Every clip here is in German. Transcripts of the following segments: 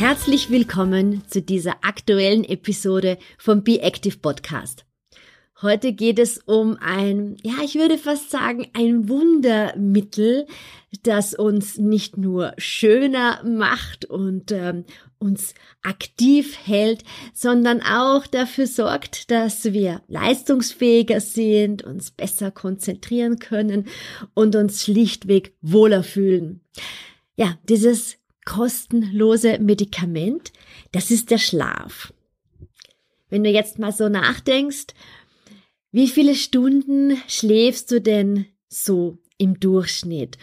Herzlich willkommen zu dieser aktuellen Episode vom Be Active Podcast. Heute geht es um ein, ja, ich würde fast sagen, ein Wundermittel, das uns nicht nur schöner macht und ähm, uns aktiv hält, sondern auch dafür sorgt, dass wir leistungsfähiger sind, uns besser konzentrieren können und uns schlichtweg wohler fühlen. Ja, dieses kostenlose Medikament, das ist der Schlaf. Wenn du jetzt mal so nachdenkst, wie viele Stunden schläfst du denn so im Durchschnitt?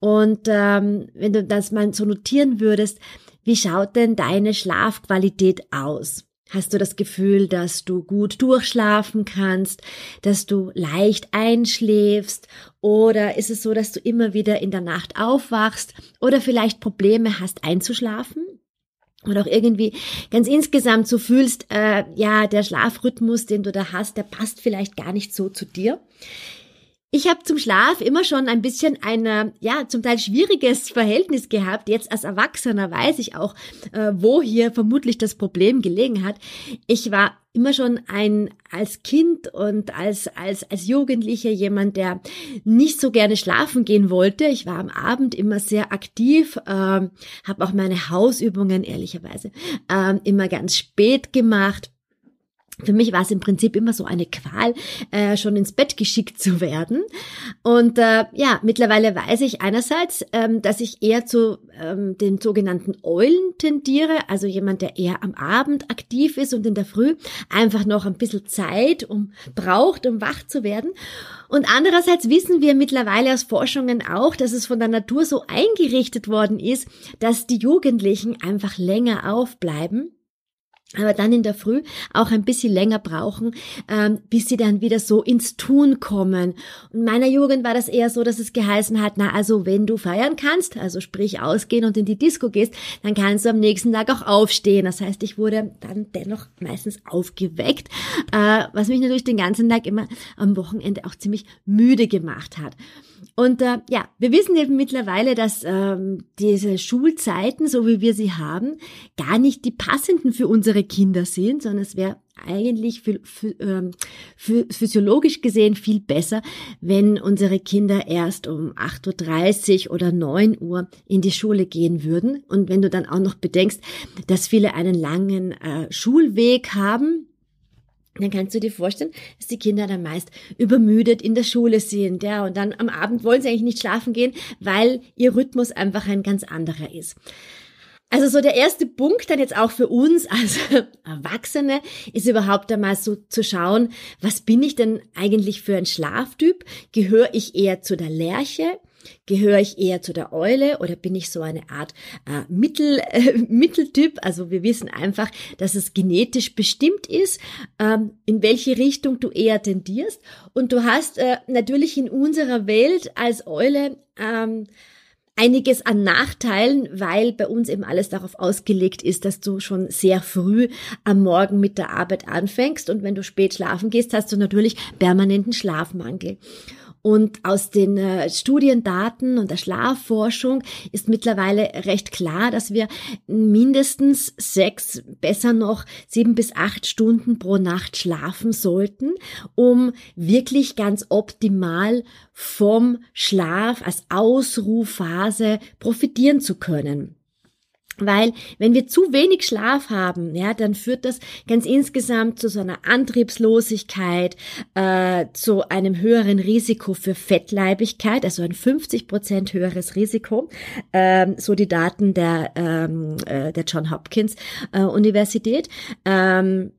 Und ähm, wenn du das mal so notieren würdest, wie schaut denn deine Schlafqualität aus? Hast du das Gefühl, dass du gut durchschlafen kannst, dass du leicht einschläfst? Oder ist es so, dass du immer wieder in der Nacht aufwachst oder vielleicht Probleme hast einzuschlafen? Oder auch irgendwie ganz insgesamt so fühlst, äh, ja, der Schlafrhythmus, den du da hast, der passt vielleicht gar nicht so zu dir. Ich habe zum Schlaf immer schon ein bisschen ein, ja, zum Teil schwieriges Verhältnis gehabt. Jetzt als Erwachsener weiß ich auch, äh, wo hier vermutlich das Problem gelegen hat. Ich war immer schon ein als Kind und als als als Jugendlicher jemand, der nicht so gerne schlafen gehen wollte. Ich war am Abend immer sehr aktiv, äh, habe auch meine Hausübungen ehrlicherweise äh, immer ganz spät gemacht für mich war es im Prinzip immer so eine Qual, äh, schon ins Bett geschickt zu werden. Und äh, ja, mittlerweile weiß ich einerseits, ähm, dass ich eher zu ähm, den sogenannten Eulen tendiere, also jemand, der eher am Abend aktiv ist und in der Früh einfach noch ein bisschen Zeit um braucht, um wach zu werden. Und andererseits wissen wir mittlerweile aus Forschungen auch, dass es von der Natur so eingerichtet worden ist, dass die Jugendlichen einfach länger aufbleiben aber dann in der Früh auch ein bisschen länger brauchen, ähm, bis sie dann wieder so ins Tun kommen. In meiner Jugend war das eher so, dass es geheißen hat, na also wenn du feiern kannst, also sprich ausgehen und in die Disco gehst, dann kannst du am nächsten Tag auch aufstehen. Das heißt, ich wurde dann dennoch meistens aufgeweckt, äh, was mich natürlich den ganzen Tag immer am Wochenende auch ziemlich müde gemacht hat. Und äh, ja, wir wissen eben mittlerweile, dass ähm, diese Schulzeiten, so wie wir sie haben, gar nicht die passenden für unsere Kinder sind, sondern es wäre eigentlich für, für, ähm, für physiologisch gesehen viel besser, wenn unsere Kinder erst um 8.30 Uhr oder 9 Uhr in die Schule gehen würden. Und wenn du dann auch noch bedenkst, dass viele einen langen äh, Schulweg haben, dann kannst du dir vorstellen, dass die Kinder dann meist übermüdet in der Schule sind, ja, und dann am Abend wollen sie eigentlich nicht schlafen gehen, weil ihr Rhythmus einfach ein ganz anderer ist. Also so der erste Punkt dann jetzt auch für uns als Erwachsene ist überhaupt einmal so zu schauen, was bin ich denn eigentlich für ein Schlaftyp? Gehöre ich eher zu der Lerche? Gehöre ich eher zu der Eule oder bin ich so eine Art äh, Mittel, äh, Mitteltyp? Also wir wissen einfach, dass es genetisch bestimmt ist, ähm, in welche Richtung du eher tendierst. Und du hast äh, natürlich in unserer Welt als Eule ähm, einiges an Nachteilen, weil bei uns eben alles darauf ausgelegt ist, dass du schon sehr früh am Morgen mit der Arbeit anfängst und wenn du spät schlafen gehst, hast du natürlich permanenten Schlafmangel. Und aus den äh, Studiendaten und der Schlafforschung ist mittlerweile recht klar, dass wir mindestens sechs, besser noch sieben bis acht Stunden pro Nacht schlafen sollten, um wirklich ganz optimal vom Schlaf als Ausruhphase profitieren zu können. Weil wenn wir zu wenig Schlaf haben, ja, dann führt das ganz insgesamt zu so einer Antriebslosigkeit, äh, zu einem höheren Risiko für Fettleibigkeit, also ein 50 Prozent höheres Risiko, ähm, so die Daten der, ähm, äh, der John Hopkins äh, Universität. Ähm,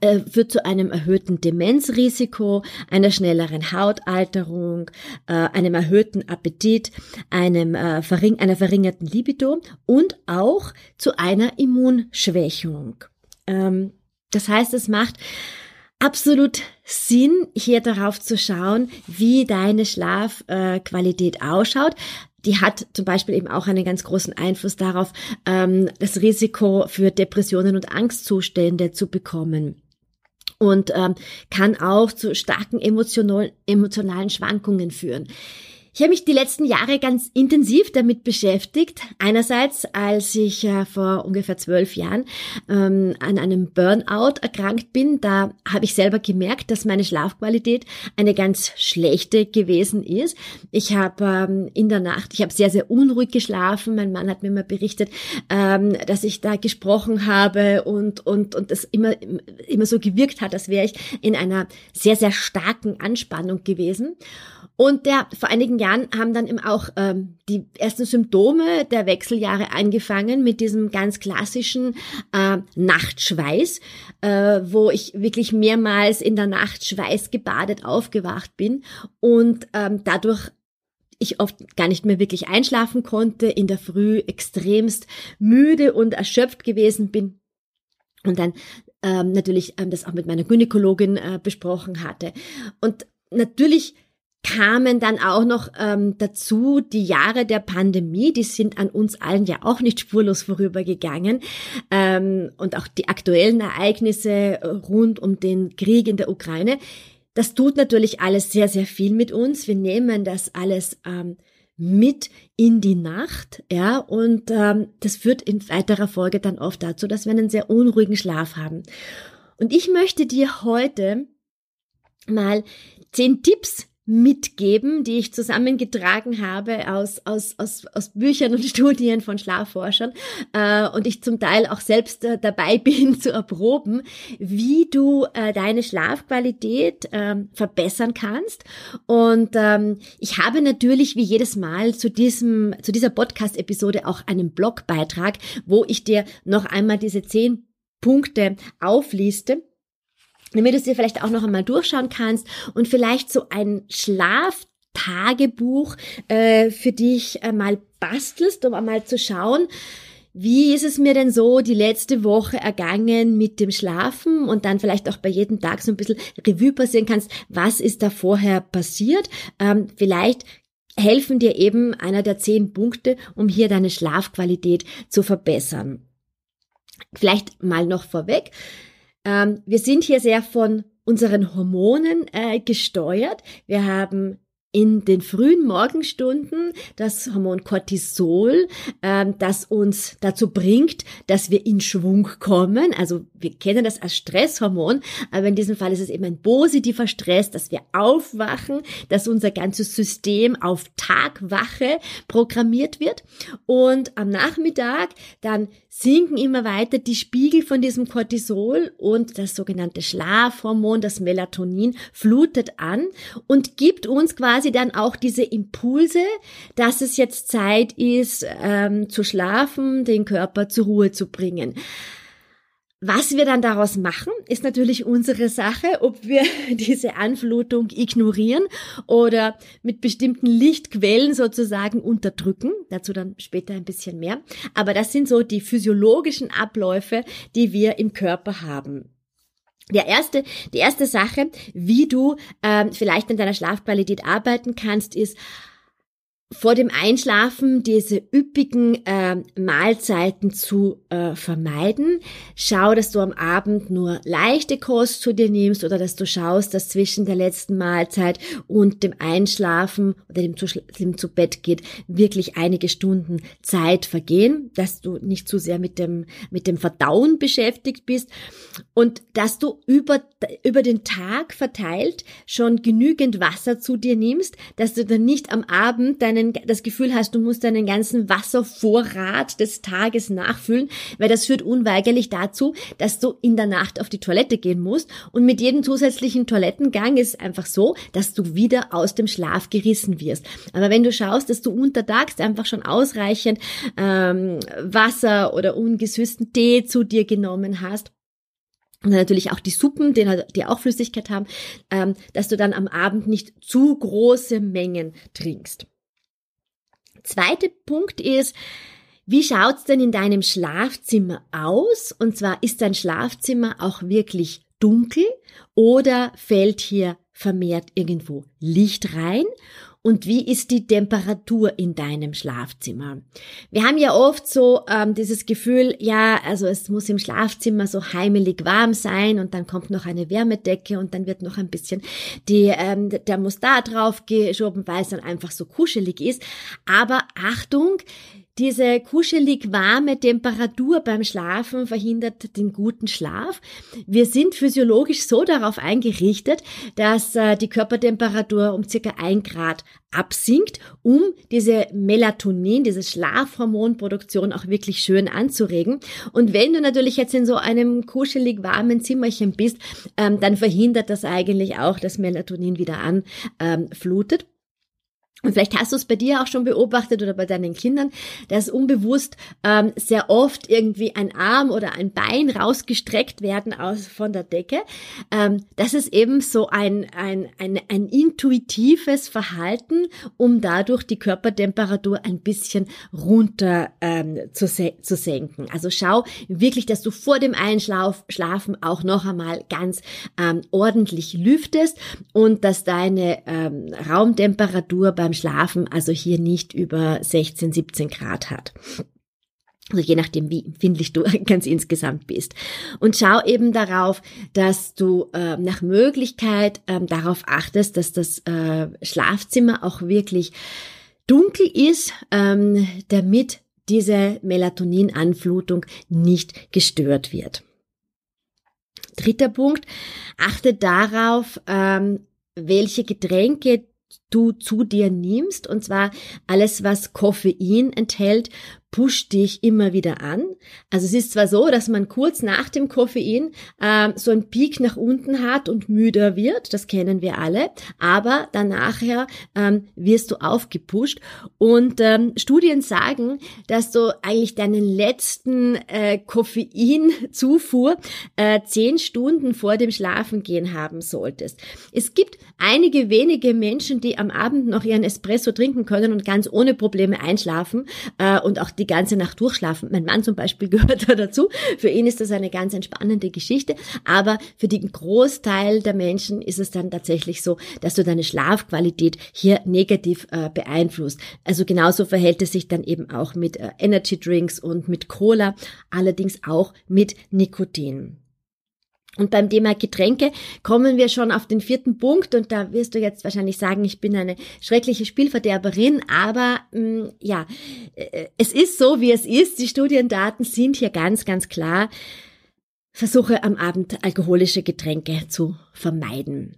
äh, führt zu einem erhöhten Demenzrisiko, einer schnelleren Hautalterung, äh, einem erhöhten Appetit, einem, äh, einer verringerten Libido und auch zu einer Immunschwächung. Ähm, das heißt, es macht absolut Sinn, hier darauf zu schauen, wie deine Schlafqualität äh, ausschaut. Die hat zum Beispiel eben auch einen ganz großen Einfluss darauf, ähm, das Risiko für Depressionen und Angstzustände zu bekommen und ähm, kann auch zu starken emotional, emotionalen Schwankungen führen. Ich habe mich die letzten Jahre ganz intensiv damit beschäftigt. Einerseits, als ich äh, vor ungefähr zwölf Jahren ähm, an einem Burnout erkrankt bin, da habe ich selber gemerkt, dass meine Schlafqualität eine ganz schlechte gewesen ist. Ich habe ähm, in der Nacht, ich habe sehr, sehr unruhig geschlafen. Mein Mann hat mir mal berichtet, ähm, dass ich da gesprochen habe und, und, und das immer, immer so gewirkt hat, als wäre ich in einer sehr, sehr starken Anspannung gewesen. Und der, vor einigen Jahren haben dann eben auch ähm, die ersten Symptome der Wechseljahre angefangen mit diesem ganz klassischen äh, Nachtschweiß, äh, wo ich wirklich mehrmals in der Nacht schweißgebadet aufgewacht bin und ähm, dadurch ich oft gar nicht mehr wirklich einschlafen konnte, in der Früh extremst müde und erschöpft gewesen bin und dann ähm, natürlich ähm, das auch mit meiner Gynäkologin äh, besprochen hatte. Und natürlich kamen dann auch noch ähm, dazu die Jahre der Pandemie, die sind an uns allen ja auch nicht spurlos vorübergegangen ähm, und auch die aktuellen Ereignisse äh, rund um den Krieg in der Ukraine. Das tut natürlich alles sehr, sehr viel mit uns. Wir nehmen das alles ähm, mit in die Nacht, ja, und ähm, das führt in weiterer Folge dann oft dazu, dass wir einen sehr unruhigen Schlaf haben. Und ich möchte dir heute mal zehn Tipps mitgeben, die ich zusammengetragen habe aus, aus, aus, aus Büchern und Studien von Schlafforschern äh, und ich zum Teil auch selbst äh, dabei bin zu erproben, wie du äh, deine Schlafqualität äh, verbessern kannst. Und ähm, ich habe natürlich wie jedes Mal zu diesem, zu dieser Podcast-Episode auch einen Blogbeitrag, wo ich dir noch einmal diese zehn Punkte aufliste damit du es dir vielleicht auch noch einmal durchschauen kannst und vielleicht so ein Schlaftagebuch äh, für dich mal bastelst, um einmal zu schauen, wie ist es mir denn so die letzte Woche ergangen mit dem Schlafen und dann vielleicht auch bei jedem Tag so ein bisschen Revue passieren kannst, was ist da vorher passiert? Ähm, vielleicht helfen dir eben einer der zehn Punkte, um hier deine Schlafqualität zu verbessern. Vielleicht mal noch vorweg. Ähm, wir sind hier sehr von unseren Hormonen äh, gesteuert. Wir haben in den frühen Morgenstunden das Hormon Cortisol, ähm, das uns dazu bringt, dass wir in Schwung kommen. Also wir kennen das als Stresshormon, aber in diesem Fall ist es eben ein positiver Stress, dass wir aufwachen, dass unser ganzes System auf Tagwache programmiert wird. Und am Nachmittag dann sinken immer weiter die Spiegel von diesem Cortisol und das sogenannte Schlafhormon, das Melatonin, flutet an und gibt uns quasi dann auch diese Impulse, dass es jetzt Zeit ist, ähm, zu schlafen, den Körper zur Ruhe zu bringen. Was wir dann daraus machen, ist natürlich unsere Sache, ob wir diese Anflutung ignorieren oder mit bestimmten Lichtquellen sozusagen unterdrücken. Dazu dann später ein bisschen mehr. Aber das sind so die physiologischen Abläufe, die wir im Körper haben. Der erste, die erste Sache, wie du ähm, vielleicht an deiner Schlafqualität arbeiten kannst, ist vor dem Einschlafen diese üppigen äh, Mahlzeiten zu äh, vermeiden. Schau, dass du am Abend nur leichte Kost zu dir nimmst oder dass du schaust, dass zwischen der letzten Mahlzeit und dem Einschlafen oder dem zu, dem zu Bett geht wirklich einige Stunden Zeit vergehen, dass du nicht zu sehr mit dem mit dem Verdauen beschäftigt bist und dass du über über den Tag verteilt schon genügend Wasser zu dir nimmst, dass du dann nicht am Abend deine deinen, das Gefühl hast, du musst deinen ganzen Wasservorrat des Tages nachfüllen, weil das führt unweigerlich dazu, dass du in der Nacht auf die Toilette gehen musst und mit jedem zusätzlichen Toilettengang ist es einfach so, dass du wieder aus dem Schlaf gerissen wirst. Aber wenn du schaust, dass du untertags einfach schon ausreichend ähm, Wasser oder ungesüßten Tee zu dir genommen hast, und natürlich auch die Suppen, die, auch Flüssigkeit haben, ähm, dass du dann am Abend nicht zu große Mengen trinkst. Zweiter Punkt ist, Wie schaut's denn in deinem Schlafzimmer aus? Und zwar ist dein Schlafzimmer auch wirklich dunkel oder fällt hier vermehrt irgendwo Licht rein? Und wie ist die Temperatur in deinem Schlafzimmer? Wir haben ja oft so ähm, dieses Gefühl, ja, also es muss im Schlafzimmer so heimelig warm sein und dann kommt noch eine Wärmedecke und dann wird noch ein bisschen die, ähm, der Mustat draufgeschoben, weil es dann einfach so kuschelig ist. Aber Achtung, diese kuschelig warme Temperatur beim Schlafen verhindert den guten Schlaf. Wir sind physiologisch so darauf eingerichtet, dass äh, die Körpertemperatur um circa ein Grad absinkt, um diese Melatonin, diese Schlafhormonproduktion auch wirklich schön anzuregen. Und wenn du natürlich jetzt in so einem kuschelig warmen Zimmerchen bist, ähm, dann verhindert das eigentlich auch, dass Melatonin wieder anflutet. Ähm, und vielleicht hast du es bei dir auch schon beobachtet oder bei deinen Kindern, dass unbewusst ähm, sehr oft irgendwie ein Arm oder ein Bein rausgestreckt werden aus von der Decke. Ähm, das ist eben so ein, ein, ein, ein intuitives Verhalten, um dadurch die Körpertemperatur ein bisschen runter ähm, zu, zu senken. Also schau wirklich, dass du vor dem Einschlafen auch noch einmal ganz ähm, ordentlich lüftest und dass deine ähm, Raumtemperatur beim beim Schlafen also hier nicht über 16, 17 Grad hat. Also je nachdem, wie empfindlich du ganz insgesamt bist. Und schau eben darauf, dass du äh, nach Möglichkeit äh, darauf achtest, dass das äh, Schlafzimmer auch wirklich dunkel ist, ähm, damit diese Melatoninanflutung nicht gestört wird. Dritter Punkt, achte darauf, ähm, welche Getränke du zu dir nimmst, und zwar alles, was Koffein enthält, pusht dich immer wieder an. Also es ist zwar so, dass man kurz nach dem Koffein äh, so einen Peak nach unten hat und müder wird, das kennen wir alle, aber danach ähm, wirst du aufgepusht. Und ähm, Studien sagen, dass du eigentlich deinen letzten äh, Koffeinzufuhr äh, zehn Stunden vor dem Schlafengehen haben solltest. Es gibt einige wenige Menschen, die am Abend noch ihren Espresso trinken können und ganz ohne Probleme einschlafen äh, und auch die ganze Nacht durchschlafen. Mein Mann zum Beispiel gehört da dazu. Für ihn ist das eine ganz entspannende Geschichte. Aber für den Großteil der Menschen ist es dann tatsächlich so, dass du deine Schlafqualität hier negativ äh, beeinflusst. Also genauso verhält es sich dann eben auch mit äh, Energy Drinks und mit Cola, allerdings auch mit Nikotin. Und beim Thema Getränke kommen wir schon auf den vierten Punkt und da wirst du jetzt wahrscheinlich sagen, ich bin eine schreckliche Spielverderberin, aber mh, mm, ja, äh, es ist so, wie es ist. Die Studiendaten sind hier ganz, ganz klar. Versuche am Abend alkoholische Getränke zu vermeiden.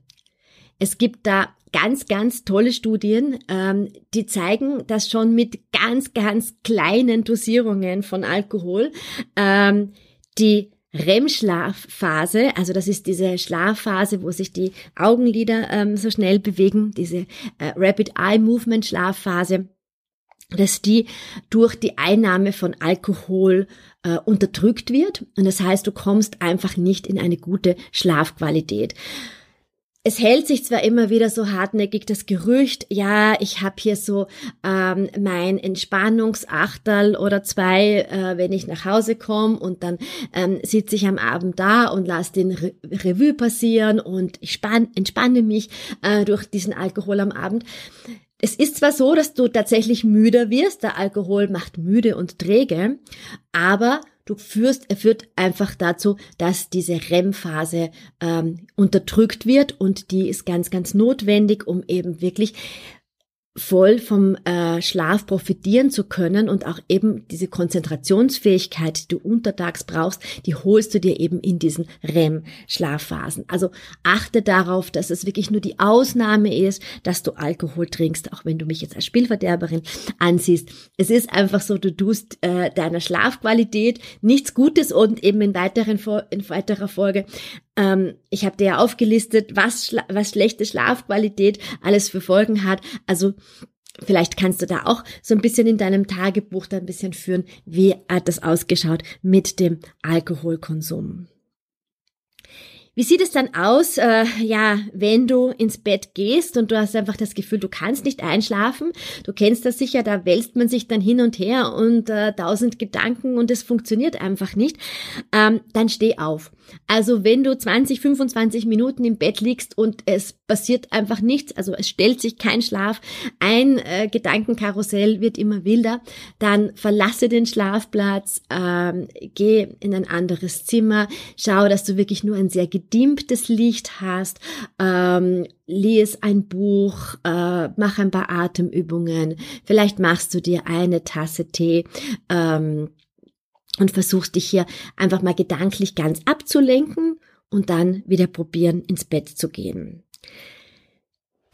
Es gibt da ganz, ganz tolle Studien, ähm, die zeigen, dass schon mit ganz, ganz kleinen Dosierungen von Alkohol ähm, die REM-Schlafphase, also das ist diese Schlafphase, wo sich die Augenlider ähm, so schnell bewegen, diese äh, Rapid Eye Movement Schlafphase, dass die durch die Einnahme von Alkohol äh, unterdrückt wird. Und das heißt, du kommst einfach nicht in eine gute Schlafqualität es hält sich zwar immer wieder so hartnäckig das Gerücht, ja, ich habe hier so ähm, mein Entspannungsachterl oder zwei, äh, wenn ich nach Hause komme und dann ähm, sitze ich am Abend da und lasse den Re Revue passieren und ich spann, entspanne mich äh, durch diesen Alkohol am Abend. Es ist zwar so, dass du tatsächlich müder wirst, der Alkohol macht müde und träge, aber du führst, er führt einfach dazu, dass diese REM-Phase ähm, unterdrückt wird und die ist ganz, ganz notwendig, um eben wirklich voll vom äh, Schlaf profitieren zu können und auch eben diese Konzentrationsfähigkeit, die du untertags brauchst, die holst du dir eben in diesen REM-Schlafphasen. Also achte darauf, dass es wirklich nur die Ausnahme ist, dass du Alkohol trinkst, auch wenn du mich jetzt als Spielverderberin ansiehst. Es ist einfach so, du tust äh, deiner Schlafqualität nichts Gutes und eben in weiteren in weiterer Folge ähm, ich habe dir ja aufgelistet, was, was schlechte Schlafqualität alles für Folgen hat. Also Vielleicht kannst du da auch so ein bisschen in deinem Tagebuch da ein bisschen führen, wie hat das ausgeschaut mit dem Alkoholkonsum. Wie sieht es dann aus, äh, ja, wenn du ins Bett gehst und du hast einfach das Gefühl, du kannst nicht einschlafen? Du kennst das sicher, da wälzt man sich dann hin und her und äh, tausend Gedanken und es funktioniert einfach nicht. Ähm, dann steh auf. Also wenn du 20, 25 Minuten im Bett liegst und es passiert einfach nichts, also es stellt sich kein Schlaf, ein äh, Gedankenkarussell wird immer wilder, dann verlasse den Schlafplatz, ähm, geh in ein anderes Zimmer, schau, dass du wirklich nur ein sehr gedimmtes Licht hast, ähm, lies ein Buch, äh, mach ein paar Atemübungen, vielleicht machst du dir eine Tasse Tee, ähm, und versuchst dich hier einfach mal gedanklich ganz abzulenken und dann wieder probieren, ins Bett zu gehen.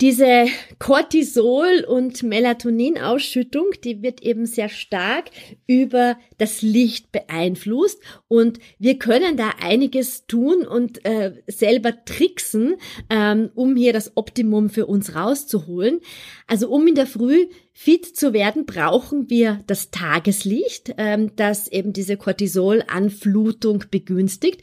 Diese Cortisol- und Melatoninausschüttung, die wird eben sehr stark über das Licht beeinflusst und wir können da einiges tun und äh, selber tricksen, ähm, um hier das Optimum für uns rauszuholen. Also um in der Früh fit zu werden, brauchen wir das Tageslicht, ähm, das eben diese Cortisolanflutung begünstigt.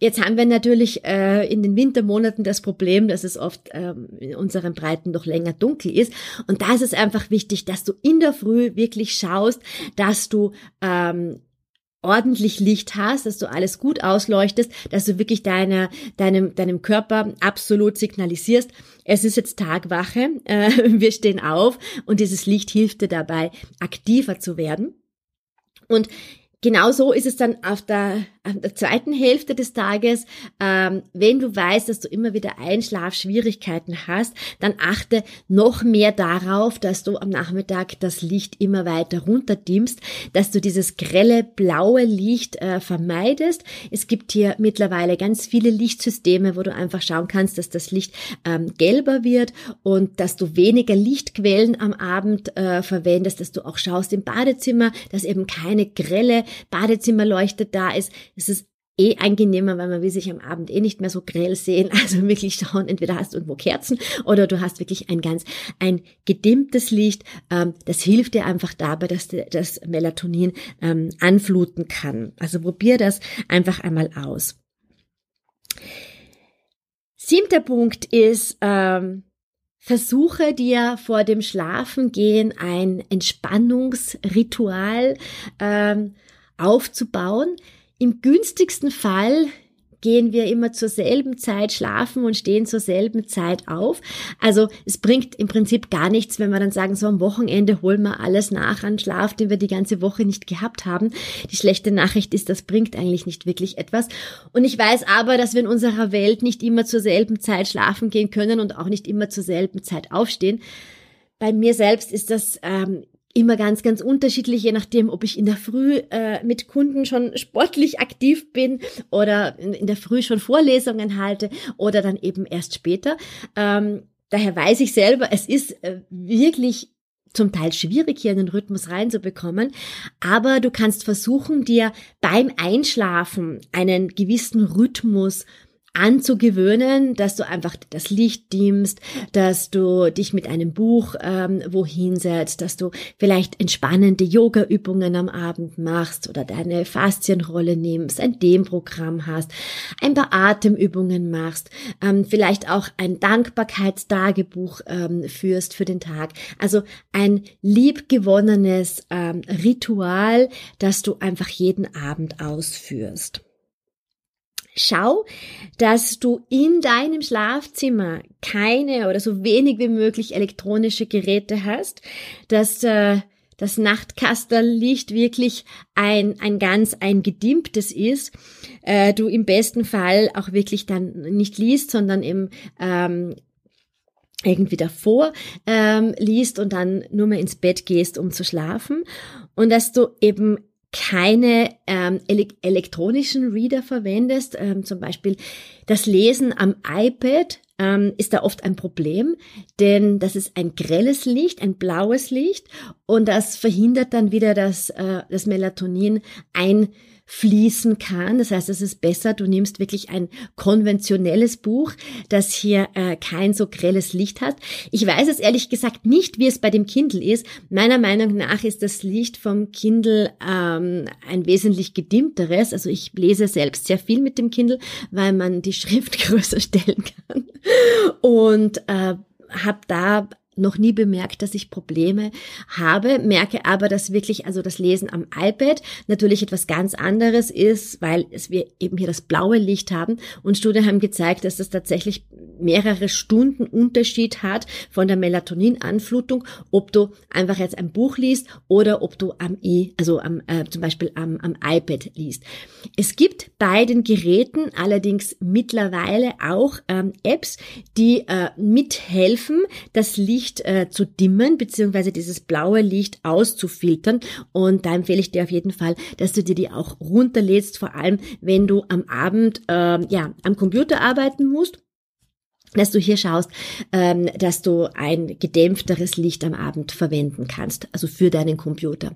Jetzt haben wir natürlich äh, in den Wintermonaten das Problem, dass es oft ähm, in unseren Breiten noch länger dunkel ist. Und da ist es einfach wichtig, dass du in der Früh wirklich schaust, dass du ähm, ordentlich Licht hast, dass du alles gut ausleuchtest, dass du wirklich deine, deinem, deinem Körper absolut signalisierst, es ist jetzt Tagwache, äh, wir stehen auf und dieses Licht hilft dir dabei, aktiver zu werden. Und Genauso ist es dann auf der, der zweiten Hälfte des Tages, ähm, wenn du weißt, dass du immer wieder Einschlafschwierigkeiten hast, dann achte noch mehr darauf, dass du am Nachmittag das Licht immer weiter runterdimmst, dass du dieses grelle blaue Licht äh, vermeidest. Es gibt hier mittlerweile ganz viele Lichtsysteme, wo du einfach schauen kannst, dass das Licht ähm, gelber wird und dass du weniger Lichtquellen am Abend äh, verwendest, dass du auch schaust im Badezimmer, dass eben keine grelle Badezimmerleuchte da ist. Es ist eh angenehmer, weil man will sich am Abend eh nicht mehr so grell sehen. Also wirklich schauen, entweder hast du irgendwo Kerzen oder du hast wirklich ein ganz, ein gedimmtes Licht. Ähm, das hilft dir einfach dabei, dass das Melatonin ähm, anfluten kann. Also probier das einfach einmal aus. Siebter Punkt ist, ähm, Versuche dir vor dem Schlafengehen ein Entspannungsritual ähm, aufzubauen. Im günstigsten Fall gehen wir immer zur selben Zeit schlafen und stehen zur selben Zeit auf. Also es bringt im Prinzip gar nichts, wenn wir dann sagen, so am Wochenende holen wir alles nach an Schlaf, den wir die ganze Woche nicht gehabt haben. Die schlechte Nachricht ist, das bringt eigentlich nicht wirklich etwas. Und ich weiß aber, dass wir in unserer Welt nicht immer zur selben Zeit schlafen gehen können und auch nicht immer zur selben Zeit aufstehen. Bei mir selbst ist das ähm, immer ganz, ganz unterschiedlich, je nachdem, ob ich in der Früh äh, mit Kunden schon sportlich aktiv bin oder in, in, der Früh schon Vorlesungen halte oder dann eben erst später. Ähm, daher weiß ich selber, es ist äh, wirklich zum Teil schwierig, hier einen Rhythmus reinzubekommen, aber du kannst versuchen, dir beim Einschlafen einen gewissen Rhythmus anzugewöhnen, dass du einfach das Licht dimmst, dass du dich mit einem Buch ähm, wohin setzt, dass du vielleicht entspannende Yoga-Übungen am Abend machst oder deine Faszienrolle nimmst, ein Dehnprogramm hast, ein paar Atemübungen machst, ähm, vielleicht auch ein Dankbarkeitstagebuch ähm, führst für den Tag. Also ein liebgewonnenes ähm, Ritual, das du einfach jeden Abend ausführst. Schau, dass du in deinem Schlafzimmer keine oder so wenig wie möglich elektronische Geräte hast, dass äh, das Nachtkasterlicht wirklich ein, ein ganz ein gedimmtes ist, äh, du im besten Fall auch wirklich dann nicht liest, sondern im ähm, irgendwie davor ähm, liest und dann nur mehr ins Bett gehst, um zu schlafen. Und dass du eben keine ähm, elektronischen Reader verwendest, ähm, zum Beispiel das Lesen am iPad ähm, ist da oft ein Problem, denn das ist ein grelles Licht, ein blaues Licht und das verhindert dann wieder, dass äh, das Melatonin ein fließen kann. Das heißt, es ist besser, du nimmst wirklich ein konventionelles Buch, das hier äh, kein so grelles Licht hat. Ich weiß es ehrlich gesagt nicht, wie es bei dem Kindle ist. Meiner Meinung nach ist das Licht vom Kindle ähm, ein wesentlich gedimmteres. Also ich lese selbst sehr viel mit dem Kindle, weil man die Schrift größer stellen kann. Und äh, habe da noch nie bemerkt, dass ich Probleme habe, merke aber, dass wirklich also das Lesen am iPad natürlich etwas ganz anderes ist, weil es wir eben hier das blaue Licht haben und Studien haben gezeigt, dass das tatsächlich mehrere Stunden Unterschied hat von der Melatoninanflutung, ob du einfach jetzt ein Buch liest oder ob du am e, also am, äh, zum Beispiel am, am iPad liest. Es gibt bei den Geräten allerdings mittlerweile auch ähm, Apps, die äh, mithelfen, das Licht Licht äh, zu dimmen, beziehungsweise dieses blaue Licht auszufiltern. Und da empfehle ich dir auf jeden Fall, dass du dir die auch runterlädst, vor allem wenn du am Abend äh, ja am Computer arbeiten musst dass du hier schaust, ähm, dass du ein gedämpfteres Licht am Abend verwenden kannst, also für deinen Computer.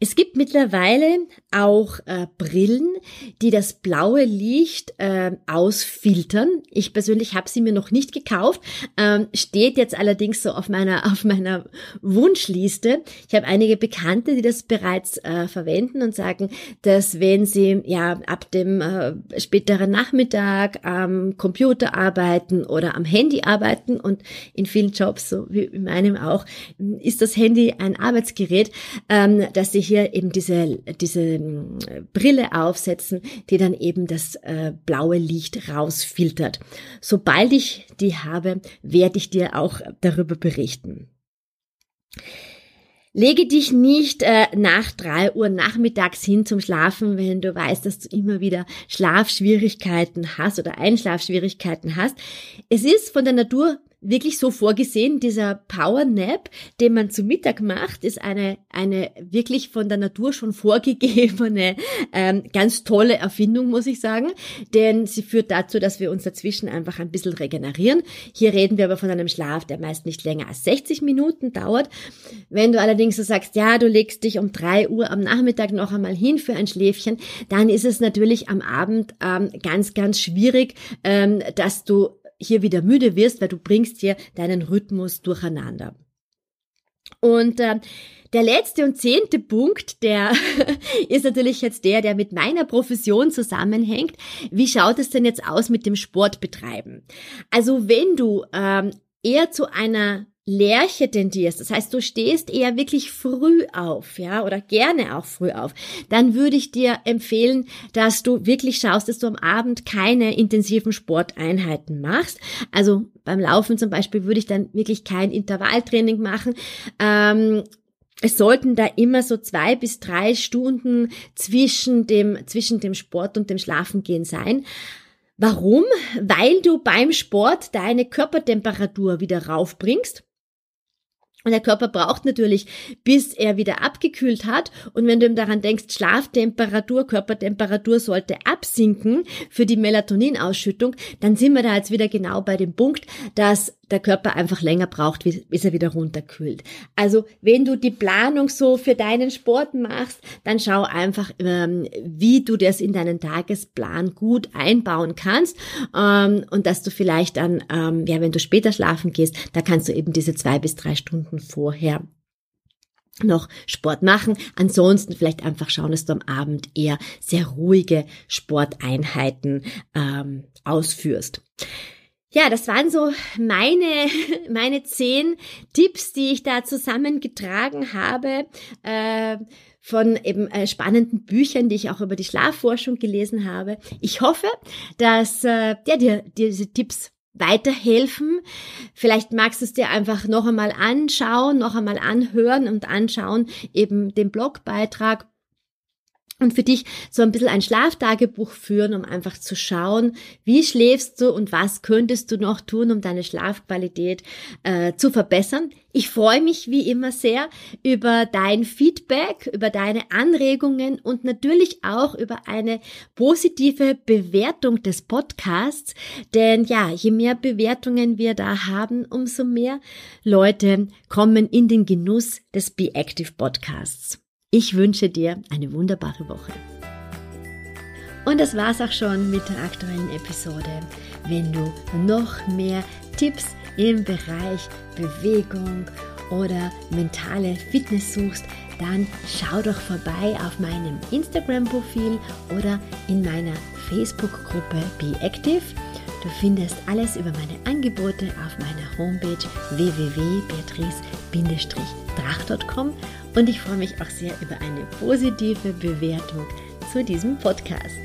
Es gibt mittlerweile auch äh, Brillen, die das blaue Licht äh, ausfiltern. Ich persönlich habe sie mir noch nicht gekauft, ähm, steht jetzt allerdings so auf meiner auf meiner Wunschliste. Ich habe einige Bekannte, die das bereits äh, verwenden und sagen, dass wenn sie ja ab dem äh, späteren Nachmittag am Computer arbeiten oder am Handy arbeiten und in vielen Jobs, so wie in meinem auch, ist das Handy ein Arbeitsgerät, ähm, dass sie hier eben diese, diese ähm, Brille aufsetzen, die dann eben das äh, blaue Licht rausfiltert. Sobald ich die habe, werde ich dir auch darüber berichten. Lege dich nicht äh, nach drei Uhr nachmittags hin zum Schlafen, wenn du weißt, dass du immer wieder Schlafschwierigkeiten hast oder Einschlafschwierigkeiten hast. Es ist von der Natur wirklich so vorgesehen. Dieser Power Nap, den man zu Mittag macht, ist eine, eine wirklich von der Natur schon vorgegebene, ähm, ganz tolle Erfindung, muss ich sagen. Denn sie führt dazu, dass wir uns dazwischen einfach ein bisschen regenerieren. Hier reden wir aber von einem Schlaf, der meist nicht länger als 60 Minuten dauert. Wenn du allerdings so sagst, ja, du legst dich um drei Uhr am Nachmittag noch einmal hin für ein Schläfchen, dann ist es natürlich am Abend ähm, ganz, ganz schwierig, ähm, dass du hier wieder müde wirst, weil du bringst hier deinen Rhythmus durcheinander. Und äh, der letzte und zehnte Punkt, der ist natürlich jetzt der, der mit meiner Profession zusammenhängt. Wie schaut es denn jetzt aus mit dem Sportbetreiben? Also wenn du ähm, eher zu einer Lerche tendierst, das heißt, du stehst eher wirklich früh auf, ja, oder gerne auch früh auf, dann würde ich dir empfehlen, dass du wirklich schaust, dass du am Abend keine intensiven Sporteinheiten machst. Also beim Laufen zum Beispiel würde ich dann wirklich kein Intervalltraining machen. Ähm, es sollten da immer so zwei bis drei Stunden zwischen dem, zwischen dem Sport und dem Schlafengehen sein. Warum? Weil du beim Sport deine Körpertemperatur wieder raufbringst und der Körper braucht natürlich, bis er wieder abgekühlt hat. Und wenn du ihm daran denkst, Schlaftemperatur, Körpertemperatur sollte absinken für die Melatoninausschüttung, dann sind wir da jetzt wieder genau bei dem Punkt, dass der Körper einfach länger braucht, bis er wieder runterkühlt. Also wenn du die Planung so für deinen Sport machst, dann schau einfach, ähm, wie du das in deinen Tagesplan gut einbauen kannst ähm, und dass du vielleicht dann, ähm, ja, wenn du später schlafen gehst, da kannst du eben diese zwei bis drei Stunden vorher noch Sport machen. Ansonsten vielleicht einfach schauen, dass du am Abend eher sehr ruhige Sporteinheiten ähm, ausführst. Ja, das waren so meine, meine zehn Tipps, die ich da zusammengetragen habe. Äh, von eben äh, spannenden Büchern, die ich auch über die Schlafforschung gelesen habe. Ich hoffe, dass äh, ja, dir diese Tipps weiterhelfen. Vielleicht magst du es dir einfach noch einmal anschauen, noch einmal anhören und anschauen, eben den Blogbeitrag und für dich so ein bisschen ein Schlaftagebuch führen, um einfach zu schauen, wie schläfst du und was könntest du noch tun, um deine Schlafqualität äh, zu verbessern. Ich freue mich wie immer sehr über dein Feedback, über deine Anregungen und natürlich auch über eine positive Bewertung des Podcasts. Denn ja, je mehr Bewertungen wir da haben, umso mehr Leute kommen in den Genuss des Be Active Podcasts. Ich wünsche dir eine wunderbare Woche. Und das war's auch schon mit der aktuellen Episode. Wenn du noch mehr Tipps im Bereich Bewegung oder mentale Fitness suchst, dann schau doch vorbei auf meinem Instagram-Profil oder in meiner Facebook-Gruppe Be Active. Du findest alles über meine Angebote auf meiner Homepage www.beatrice-drach.com und ich freue mich auch sehr über eine positive Bewertung zu diesem Podcast.